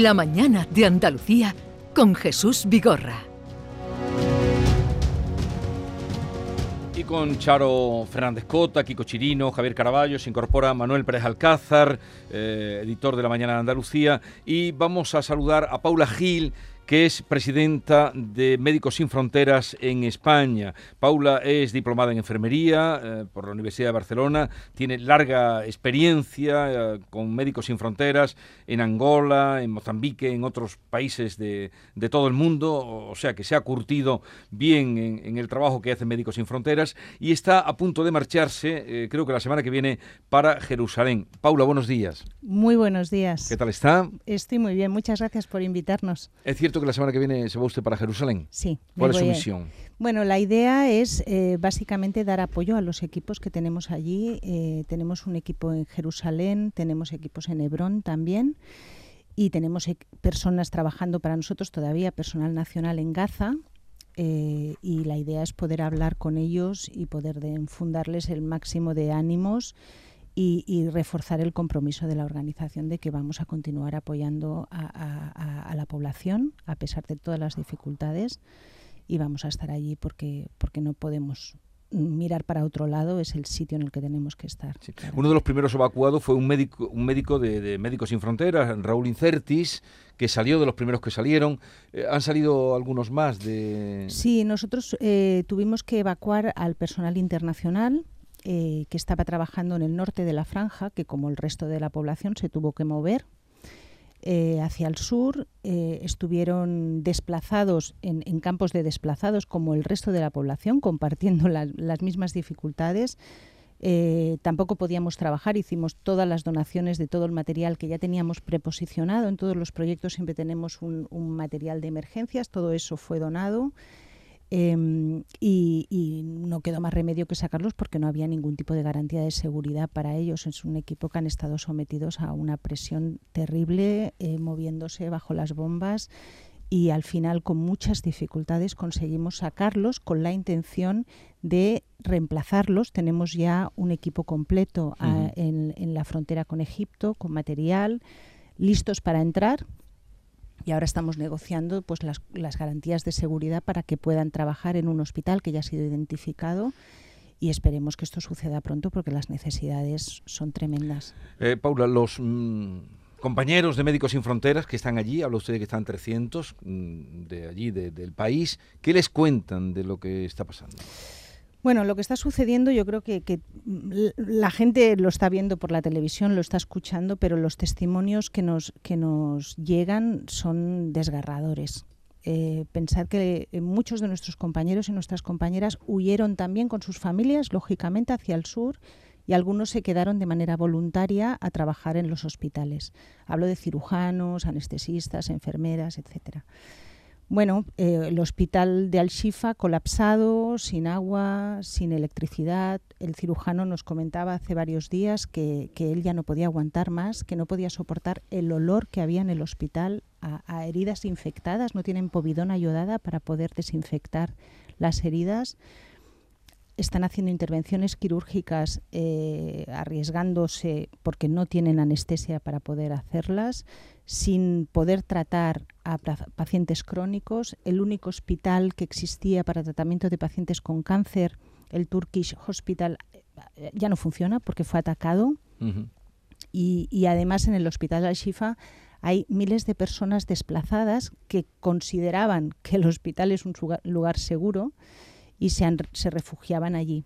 La mañana de Andalucía con Jesús Vigorra. Y con Charo Fernández Cota, Kiko Chirino, Javier Caraballo, se incorpora Manuel Pérez Alcázar, eh, editor de La Mañana de Andalucía. Y vamos a saludar a Paula Gil, que es presidenta de Médicos Sin Fronteras en España. Paula es diplomada en enfermería eh, por la Universidad de Barcelona, tiene larga experiencia eh, con Médicos Sin Fronteras en Angola, en Mozambique, en otros países de, todo el mundo, o sea que se ha curtido bien en, el trabajo que hace Médicos Sin Fronteras y está a punto de marcharse, eh, creo que la semana que viene, para Jerusalén. Paula, buenos días. Muy buenos días. ¿Qué tal está? Estoy muy bien, muchas gracias por invitarnos. Es cierto que la semana que viene se va usted para Jerusalén. Sí. ¿Cuál es su misión? Bueno, la idea es eh, básicamente dar apoyo a los equipos que tenemos allí. Eh, tenemos un equipo en Jerusalén, tenemos equipos en Hebrón también y tenemos personas trabajando para nosotros todavía, personal nacional en Gaza. Eh, y la idea es poder hablar con ellos y poder fundarles el máximo de ánimos y, reforzar el compromiso de la organización de que vamos a continuar apoyando a, la población a pesar de todas las dificultades y vamos a estar allí porque, porque no podemos mirar para otro lado es el sitio en el que tenemos que estar. Uno de los primeros evacuados fue un médico, un médico de, Médicos Sin Fronteras, Raúl Incertis, que salió de los primeros que salieron. Eh, ¿Han salido algunos más de...? Sí, nosotros eh, tuvimos que evacuar al personal internacional eh, que estaba trabajando en el norte de la franja, que como el resto de la población se tuvo que mover eh, hacia el sur, eh, estuvieron desplazados en, campos de desplazados como el resto de la población, compartiendo las mismas dificultades. tampoco podíamos trabajar, hicimos todas las donaciones de todo el material que ya teníamos preposicionado. En todos los proyectos siempre tenemos un material de emergencias, todo eso fue donado. Em, y, no quedó más remedio que sacarlos porque no había ningún tipo de garantía de seguridad para ellos. Es un equipo que han estado sometidos a una presión terrible, eh, moviéndose bajo las bombas y al final con muchas dificultades conseguimos sacarlos con la intención de reemplazarlos. Tenemos ya un equipo completo ah, en, en la frontera con Egipto, con material, listos para entrar y ahora estamos negociando pues las, garantías de seguridad para que puedan trabajar en un hospital que ya ha sido identificado y esperemos que esto suceda pronto porque las necesidades son tremendas. Eh, Paula, los mm, compañeros de Médicos Sin Fronteras que están allí, habla usted de que están 300 mm, de allí, del país, ¿qué les cuentan de lo que está pasando? Bueno, lo que está sucediendo yo creo que, la gente lo está viendo por la televisión, lo está escuchando, pero los testimonios que nos, que nos llegan son desgarradores. Eh, pensar que eh, muchos de nuestros compañeros y nuestras compañeras huyeron también con sus familias, lógicamente, hacia el sur y algunos se quedaron de manera voluntaria a trabajar en los hospitales. Hablo de cirujanos, anestesistas, enfermeras, etcétera. Bueno, eh, el hospital de Al-Shifa colapsado, sin agua, sin electricidad. El cirujano nos comentaba hace varios días que, él ya no podía aguantar más, que no podía soportar el olor que había en el hospital a, heridas infectadas. No tienen povidona ayudada para poder desinfectar las heridas están haciendo intervenciones quirúrgicas eh, arriesgándose porque no tienen anestesia para poder hacerlas, sin poder tratar a pacientes crónicos. El único hospital que existía para tratamiento de pacientes con cáncer, el Turkish Hospital, eh, ya no funciona porque fue atacado. y, además en el hospital Al-Shifa hay miles de personas desplazadas que consideraban que el hospital es un lugar seguro y se, se refugiaban allí.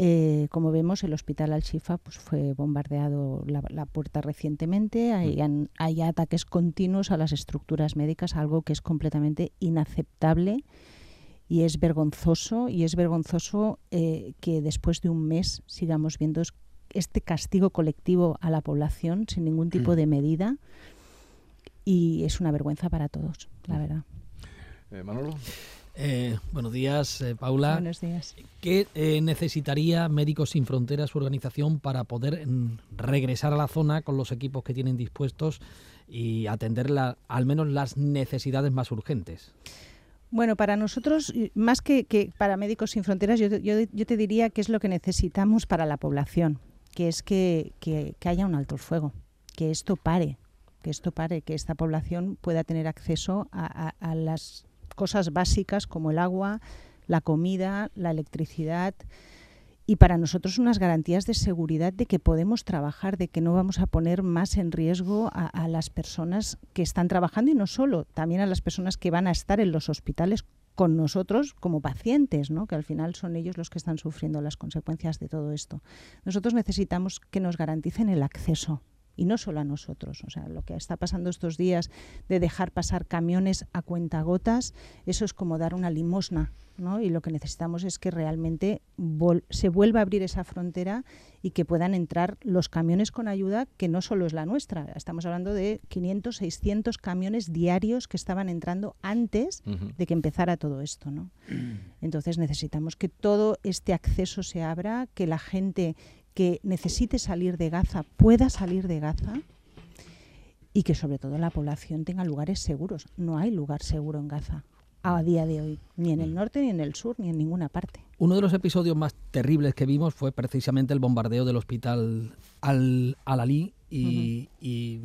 Eh, como vemos, el hospital Al-Shifa pues, fue bombardeado la, puerta recientemente. Hay, mm. hay, ataques continuos a las estructuras médicas, algo que es completamente inaceptable y es vergonzoso. Y es vergonzoso eh, que después de un mes sigamos viendo este castigo colectivo a la población sin ningún tipo mm. de medida. Y es una vergüenza para todos, la mm. verdad. Eh, Manolo. Eh, buenos días, eh, Paula. Buenos días. ¿Qué eh, necesitaría Médicos Sin Fronteras, su organización, para poder mm, regresar a la zona con los equipos que tienen dispuestos y atender al menos las necesidades más urgentes? Bueno, para nosotros, más que, para Médicos Sin Fronteras, yo, te diría que es lo que necesitamos para la población, que es que, que haya un alto el fuego, que esto pare, que esto pare, que esta población pueda tener acceso a, a las cosas básicas como el agua, la comida, la electricidad y para nosotros unas garantías de seguridad de que podemos trabajar, de que no vamos a poner más en riesgo a, las personas que están trabajando y no solo, también a las personas que van a estar en los hospitales con nosotros como pacientes, ¿no? que al final son ellos los que están sufriendo las consecuencias de todo esto. Nosotros necesitamos que nos garanticen el acceso y no solo a nosotros. O sea, lo que está pasando estos días de dejar pasar camiones a cuentagotas, eso es como dar una limosna, ¿no? Y lo que necesitamos es que realmente se vuelva a abrir esa frontera y que puedan entrar los camiones con ayuda, que no solo es la nuestra. Estamos hablando de 500, 600 camiones diarios que estaban entrando antes de que empezara todo esto, ¿no? Entonces necesitamos que todo este acceso se abra, que la gente que necesite salir de Gaza pueda salir de Gaza y que sobre todo la población tenga lugares seguros. No hay lugar seguro en Gaza a día de hoy, ni en el norte, ni en el sur, ni en ninguna parte. Uno de los episodios más terribles que vimos fue precisamente el bombardeo del hospital Al-Ali y, y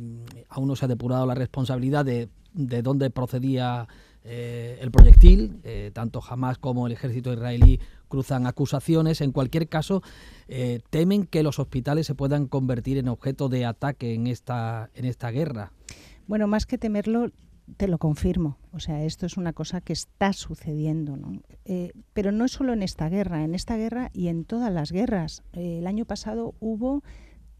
aún no se ha depurado la responsabilidad de, de dónde procedía eh, el proyectil, eh, tanto Hamas como el ejército israelí cruzan acusaciones. En cualquier caso, eh, temen que los hospitales se puedan convertir en objeto de ataque en esta, en esta guerra. Bueno, más que temerlo, te lo confirmo. O sea, esto es una cosa que está sucediendo. ¿no? pero no es solo en esta guerra, en esta guerra y en todas las guerras. el año pasado hubo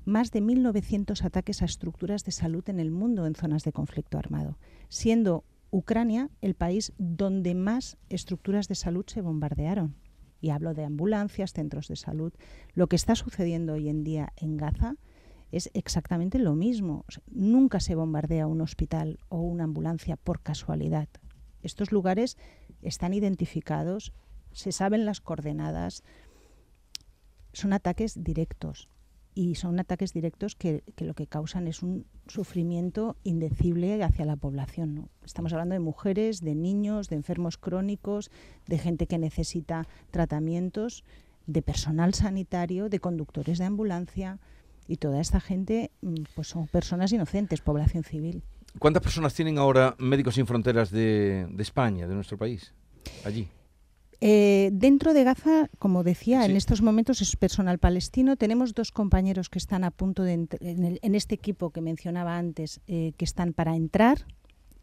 más de 1.900 ataques a estructuras de salud en el mundo en zonas de conflicto armado, siendo Ucrania el país donde más estructuras de salud se bombardearon. Y hablo de ambulancias, centros de salud. Lo que está sucediendo hoy en día en Gaza es exactamente lo mismo. nunca se bombardea un hospital o una ambulancia por casualidad. Estos lugares están identificados, se saben las coordenadas, son ataques directos y son ataques directos que, lo que causan es un sufrimiento indecible hacia la población. ¿no? Estamos hablando de mujeres, de niños, de enfermos crónicos, de gente que necesita tratamientos, de personal sanitario, de conductores de ambulancia y toda esta gente mm, pues son personas inocentes, población civil. ¿Cuántas personas tienen ahora Médicos Sin Fronteras de, de España, de nuestro país, allí? Eh, dentro de Gaza, como decía, en estos momentos es personal palestino. Tenemos dos compañeros que están a punto de en, en, este equipo que mencionaba antes, eh, que están para entrar,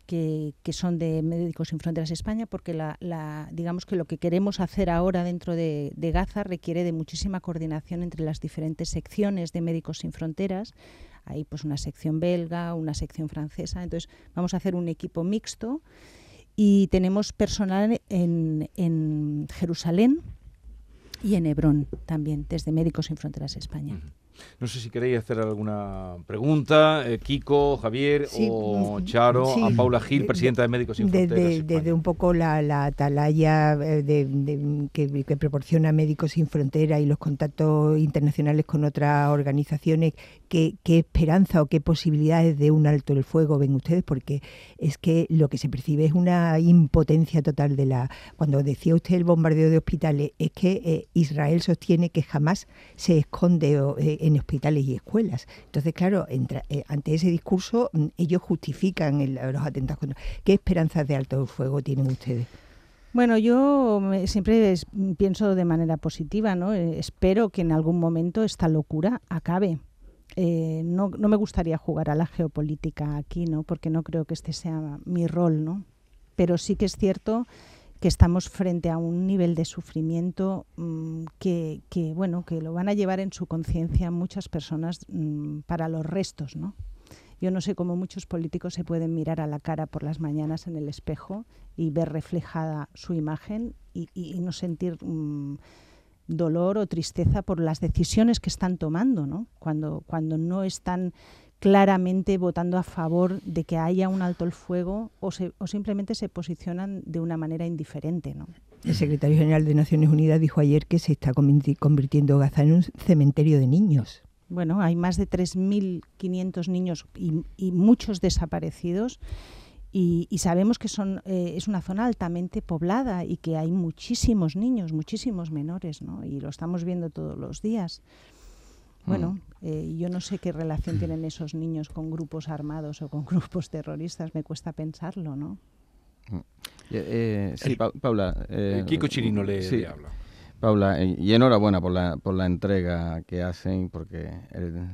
que, son de Médicos Sin Fronteras España, porque la, digamos que lo que queremos hacer ahora dentro de, de, Gaza requiere de muchísima coordinación entre las diferentes secciones de Médicos Sin Fronteras. Hay pues una sección belga, una sección francesa. Entonces vamos a hacer un equipo mixto y tenemos personal en, en Jerusalén y en Hebrón también, desde Médicos Sin Fronteras España. No sé si queréis hacer alguna pregunta, eh, Kiko, Javier o mm, Charo, a Paula Gil, presidenta de Médicos Sin Fronteras. Desde un poco la, la atalaya eh, de, que, proporciona Médicos Sin Fronteras y los contactos internacionales con otras organizaciones, ¿qué, esperanza o qué posibilidades de un alto el fuego ven ustedes? Porque es que lo que se percibe es una impotencia total de la... Cuando decía usted el bombardeo de hospitales, es que eh, Israel sostiene que jamás se esconde en hospitales y escuelas. Entonces, claro, eh, ante ese discurso, mm, ellos justifican los atentados contra. ¿Qué esperanzas de alto fuego tienen ustedes? Bueno, yo siempre pienso de manera positiva, ¿no? Eh, espero que en algún momento esta locura acabe. Eh, no, no, me gustaría jugar a la geopolítica aquí, ¿no? Porque no creo que este sea mi rol, ¿no? Pero sí que es cierto que estamos frente a un nivel de sufrimiento mm, que, bueno que lo van a llevar en su conciencia muchas personas mm, para los restos no yo no sé cómo muchos políticos se pueden mirar a la cara por las mañanas en el espejo y ver reflejada su imagen y, no sentir mm, dolor o tristeza por las decisiones que están tomando, ¿no? Cuando, cuando no están claramente votando a favor de que haya un alto el fuego o, o simplemente se posicionan de una manera indiferente. ¿no? El secretario general de Naciones Unidas dijo ayer que se está convirtiendo Gaza en un cementerio de niños. Bueno, hay más de 3.500 niños y, muchos desaparecidos y, sabemos que son, eh, es una zona altamente poblada y que hay muchísimos niños, muchísimos menores, ¿no? y lo estamos viendo todos los días. Bueno, Eh, yo no sé qué relación tienen esos niños con grupos armados o con grupos terroristas, me cuesta pensarlo, ¿no? Mm. Eh, sí, Paula. Kiko Chirino le, habla. Paula, y enhorabuena por la, por la entrega que hacen, porque el,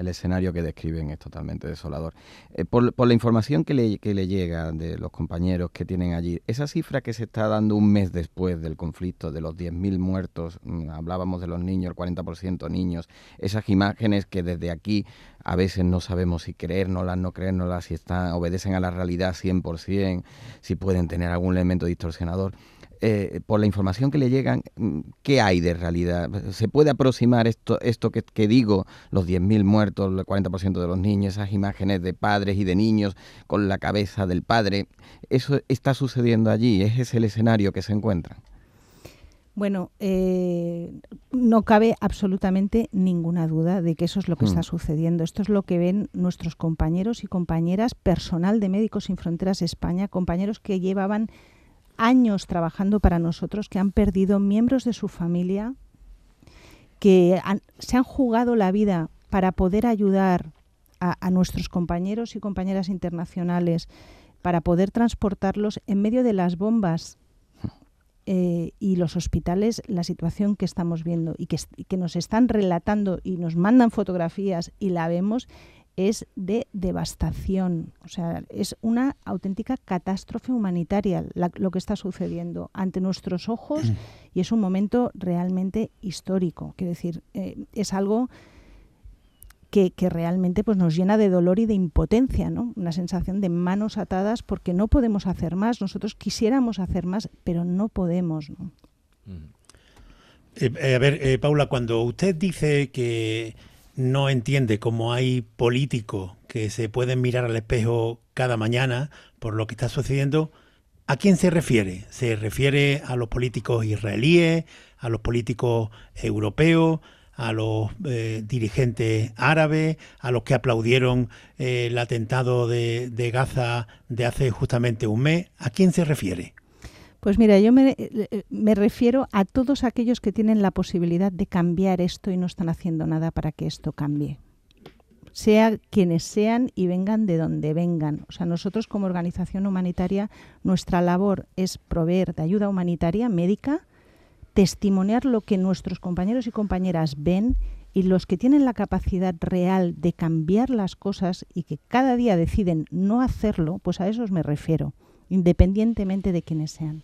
el escenario que describen es totalmente desolador. Eh, por, la información que le, llega de los compañeros que tienen allí, esa cifra que se está dando un mes después del conflicto, de los 10.000 muertos, mm, hablábamos de los niños, el 40% niños, esas imágenes que desde aquí a veces no sabemos si creérnoslas, no creérnoslas, si están, obedecen a la realidad 100%, si pueden tener algún elemento distorsionador. Eh, por la información que le llegan, mm, ¿qué hay de realidad? ¿Se puede aproximar esto, esto que, digo, los 10.000 muertos, el 40% de los niños, esas imágenes de padres y de niños con la cabeza del padre? ¿Eso está sucediendo allí? ¿Ese es el escenario que se encuentra? Bueno, eh, no cabe absolutamente ninguna duda de que eso es lo que está mm. sucediendo. Esto es lo que ven nuestros compañeros y compañeras, personal de Médicos Sin Fronteras España, compañeros que llevaban años trabajando para nosotros, que han perdido miembros de su familia, que se han jugado la vida para poder ayudar a, nuestros compañeros y compañeras internacionales, para poder transportarlos en medio de las bombas eh, y los hospitales, la situación que estamos viendo y que, que nos están relatando y nos mandan fotografías y la vemos, es de devastación. O sea, es una auténtica catástrofe humanitaria lo que está sucediendo ante nuestros ojos mm. y es un momento realmente histórico. Quiero decir, eh, es algo que, realmente pues, nos llena de dolor y de impotencia, ¿no? Una sensación de manos atadas porque no podemos hacer más. Nosotros quisiéramos hacer más, pero no podemos. ¿no? Mm. Eh, eh, a ver, Paula, cuando usted dice que no entiende cómo hay políticos que se pueden mirar al espejo cada mañana por lo que está sucediendo, ¿a quién se refiere? ¿Se refiere a los políticos israelíes, a los políticos europeos, a los eh, dirigentes árabes, a los que aplaudieron eh, el atentado de, de Gaza de hace justamente un mes? ¿A quién se refiere? Pues mira, yo me, eh, me, refiero a todos aquellos que tienen la posibilidad de cambiar esto y no están haciendo nada para que esto cambie. Sea quienes sean y vengan de donde vengan. O sea, nosotros como organización humanitaria, nuestra labor es proveer de ayuda humanitaria médica, testimoniar lo que nuestros compañeros y compañeras ven y los que tienen la capacidad real de cambiar las cosas y que cada día deciden no hacerlo, pues a esos me refiero, independientemente de quienes sean.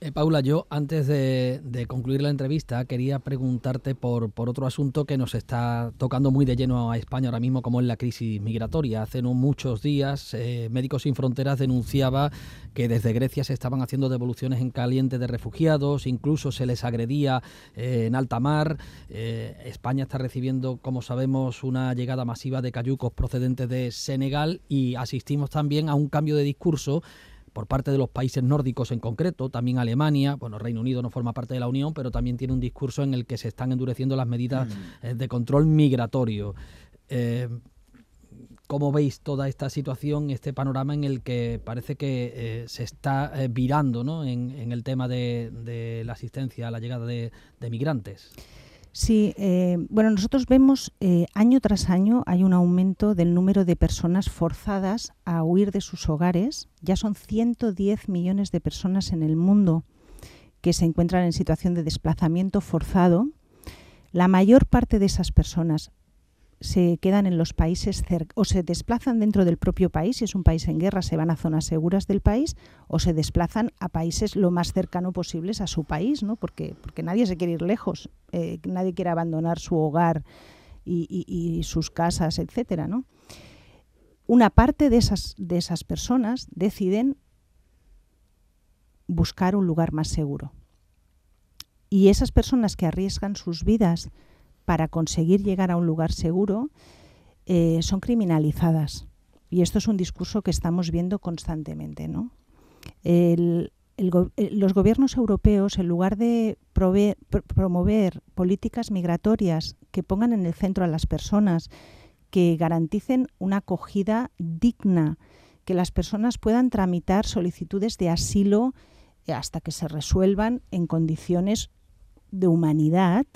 Eh, Paula, yo antes de, concluir la entrevista quería preguntarte por, por, otro asunto que nos está tocando muy de lleno a España ahora mismo, como es la crisis migratoria. Hace no muchos días, eh, Médicos Sin Fronteras denunciaba que desde Grecia se estaban haciendo devoluciones en caliente de refugiados, incluso se les agredía eh, en alta mar. España está recibiendo, como sabemos, una llegada masiva de cayucos procedentes de Senegal y asistimos también a un cambio de discurso por parte de los países nórdicos en concreto, también Alemania, bueno, Reino Unido no forma parte de la Unión, pero también tiene un discurso en el que se están endureciendo las medidas mm. eh, de control migratorio. Eh, ¿Cómo veis toda esta situación, este panorama en el que parece que eh, se está virando ¿no? en, el tema de, la asistencia a la llegada de migrantes? Sí, eh, bueno, nosotros vemos eh, año tras año hay un aumento del número de personas forzadas a huir de sus hogares. Ya son 110 millones de personas en el mundo que se encuentran en situación de desplazamiento forzado. La mayor parte de esas personas se quedan en los países o se desplazan dentro del propio país, si es un país en guerra se van a zonas seguras del país o se desplazan a países lo más cercano posibles a su país, ¿no? porque, porque nadie se quiere ir lejos, eh, nadie quiere abandonar su hogar y, sus casas, etcétera, ¿no? Una parte de esas, de esas personas deciden buscar un lugar más seguro. Y esas personas que arriesgan sus vidas para conseguir llegar a un lugar seguro eh, son criminalizadas. Y esto es un discurso que estamos viendo constantemente. ¿no? Eh, los gobiernos europeos, en lugar de promover políticas migratorias que pongan en el centro a las personas, que garanticen una acogida digna, que las personas puedan tramitar solicitudes de asilo hasta que se resuelvan en condiciones de humanidad,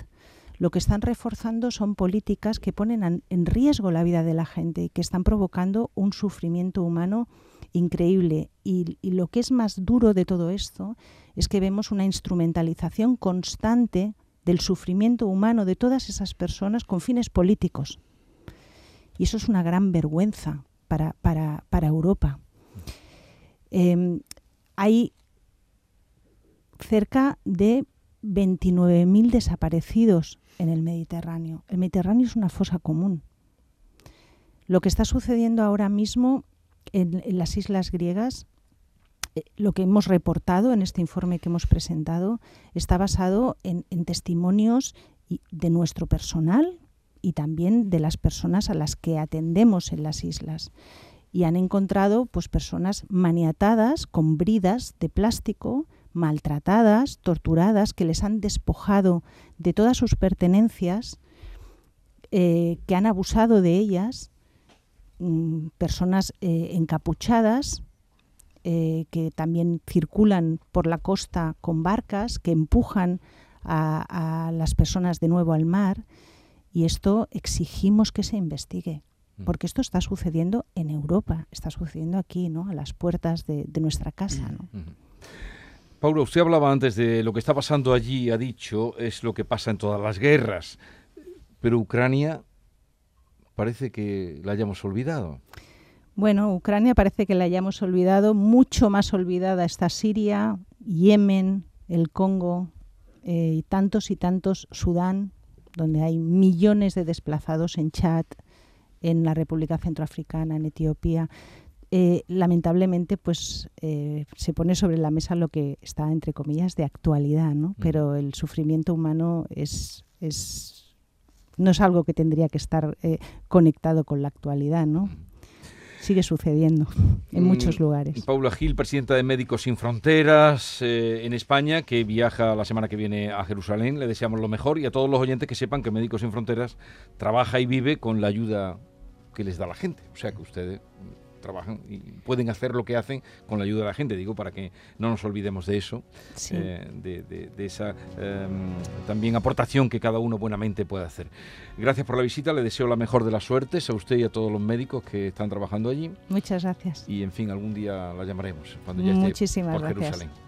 lo que están reforzando son políticas que ponen en riesgo la vida de la gente y que están provocando un sufrimiento humano increíble. Y, lo que es más duro de todo esto es que vemos una instrumentalización constante del sufrimiento humano de todas esas personas con fines políticos. Y eso es una gran vergüenza para, para, para Europa. Eh, hay cerca de 29.000 desaparecidos en el Mediterráneo. El Mediterráneo es una fosa común. Lo que está sucediendo ahora mismo en, las islas griegas, eh, lo que hemos reportado en este informe que hemos presentado, está basado en, en testimonios de nuestro personal y también de las personas a las que atendemos en las islas. Y han encontrado pues, personas maniatadas con bridas de plástico, maltratadas, torturadas, que les han despojado de todas sus pertenencias, eh, que han abusado de ellas, mm, personas eh, encapuchadas, eh, que también circulan por la costa con barcas, que empujan a, a, las personas de nuevo al mar. Y esto exigimos que se investigue, mm. porque esto está sucediendo en Europa, está sucediendo aquí, ¿no? a las puertas de, de nuestra casa. ¿no? Paulo, usted hablaba antes de lo que está pasando allí, ha dicho, es lo que pasa en todas las guerras, pero Ucrania parece que la hayamos olvidado. Bueno, Ucrania parece que la hayamos olvidado, mucho más olvidada está Siria, Yemen, el Congo eh, y tantos y tantos Sudán, donde hay millones de desplazados en Chad, en la República Centroafricana, en Etiopía eh, lamentablemente pues eh, se pone sobre la mesa lo que está entre comillas de actualidad, ¿no? Pero el sufrimiento humano es, es no es algo que tendría que estar eh, conectado con la actualidad, ¿no? Sigue sucediendo en muchos lugares. Paula Gil, presidenta de Médicos Sin Fronteras eh, en España, que viaja la semana que viene a Jerusalén. Le deseamos lo mejor y a todos los oyentes que sepan que Médicos Sin Fronteras trabaja y vive con la ayuda que les da la gente. O sea que ustedes trabajan y pueden hacer lo que hacen con la ayuda de la gente, digo, para que no nos olvidemos de eso, sí. eh, de, de, de, esa eh, también aportación que cada uno buenamente puede hacer. Gracias por la visita, le deseo la mejor de las suertes a usted y a todos los médicos que están trabajando allí. Muchas gracias. Y en fin, algún día la llamaremos cuando ya Muchísimas esté por gracias. Jerusalén.